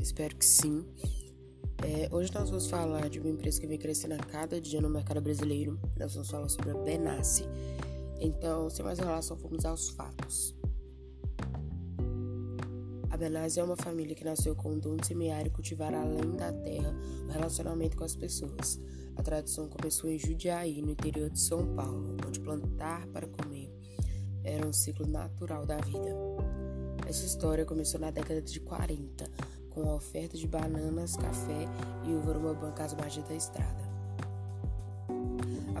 espero que sim. É, hoje nós vamos falar de uma empresa que vem crescendo a cada dia no mercado brasileiro. Nós vamos falar sobre a Benassi. Então, sem mais enrolação, vamos aos fatos. A Benassi é uma família que nasceu com o dom de semear e cultivar além da terra o relacionamento com as pessoas. A tradição começou em Judiaí, no interior de São Paulo, onde plantar para comer era um ciclo natural da vida. Essa história começou na década de 40, com a oferta de bananas, café e uva numa banca às margens da estrada.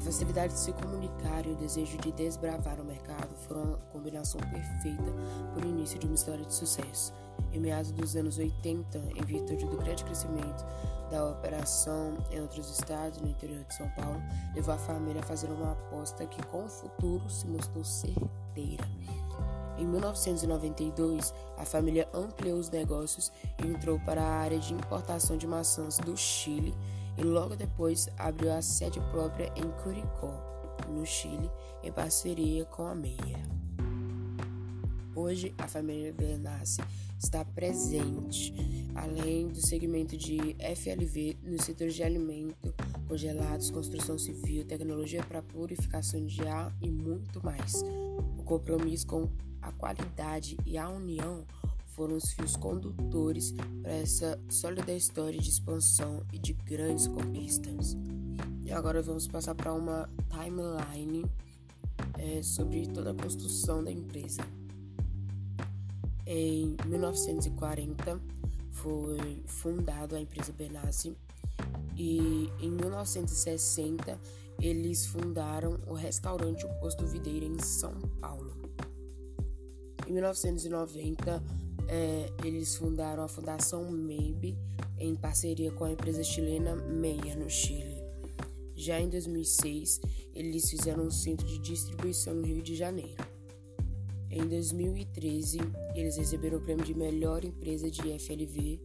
A facilidade de se comunicar e o desejo de desbravar o mercado foram uma combinação perfeita para o início de uma história de sucesso. Em meados dos anos 80, em virtude do grande crescimento da operação em outros estados no interior de São Paulo, levou a família a fazer uma aposta que com o futuro se mostrou certeira. Em 1992, a família ampliou os negócios e entrou para a área de importação de maçãs do Chile e logo depois abriu a sede própria em Curicó, no Chile, em parceria com a Meia. Hoje, a família Benassi está presente, além do segmento de FLV, no setor de alimento, congelados, construção civil, tecnologia para purificação de ar e muito mais. O compromisso com a qualidade e a união foram os fios condutores para essa sólida história de expansão e de grandes conquistas. E agora vamos passar para uma timeline é, sobre toda a construção da empresa. Em 1940 foi fundada a empresa Benassi e em 1960 eles fundaram o restaurante O Posto Videira em São Paulo. Em 1990, é, eles fundaram a Fundação Maybe em parceria com a empresa chilena Meia, no Chile. Já em 2006, eles fizeram um centro de distribuição no Rio de Janeiro. Em 2013, eles receberam o prêmio de melhor empresa de FLV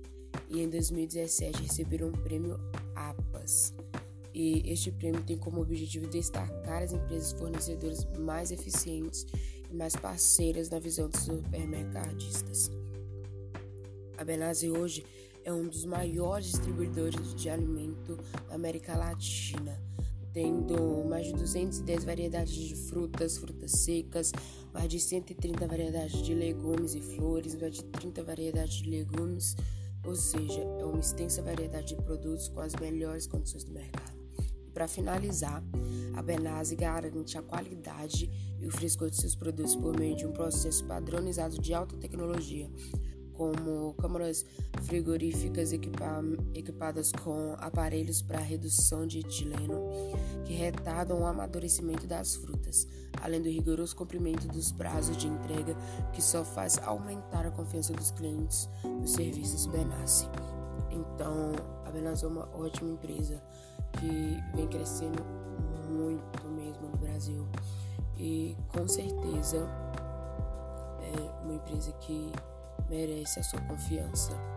e em 2017 receberam o prêmio APAS. E este prêmio tem como objetivo destacar as empresas fornecedoras mais eficientes mais parceiras na visão dos supermercadistas. A Benazzi hoje é um dos maiores distribuidores de alimento da América Latina, tendo mais de 210 variedades de frutas, frutas secas, mais de 130 variedades de legumes e flores, mais de 30 variedades de legumes, ou seja, é uma extensa variedade de produtos com as melhores condições do mercado. E para finalizar, a Benazzi garante a qualidade e o frescor de seus produtos por meio de um processo padronizado de alta tecnologia, como câmaras frigoríficas equipa equipadas com aparelhos para redução de etileno que retardam o amadurecimento das frutas, além do rigoroso cumprimento dos prazos de entrega que só faz aumentar a confiança dos clientes nos serviços Benassi. Então, a Benassi é uma ótima empresa que vem crescendo muito mesmo no Brasil e com certeza é uma empresa que merece a sua confiança.